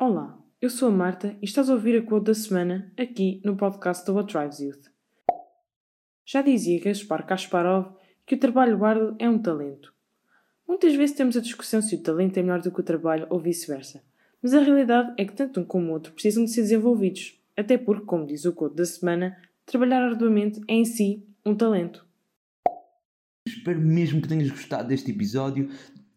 Olá, eu sou a Marta e estás a ouvir a quote da semana aqui no podcast do What Drives Youth. Já dizia Gaspar Kasparov que o trabalho árduo é um talento. Muitas vezes temos a discussão se o talento é melhor do que o trabalho ou vice-versa, mas a realidade é que tanto um como o outro precisam de ser desenvolvidos, até porque, como diz o quote da semana, trabalhar arduamente é em si um talento. Espero mesmo que tenhas gostado deste episódio.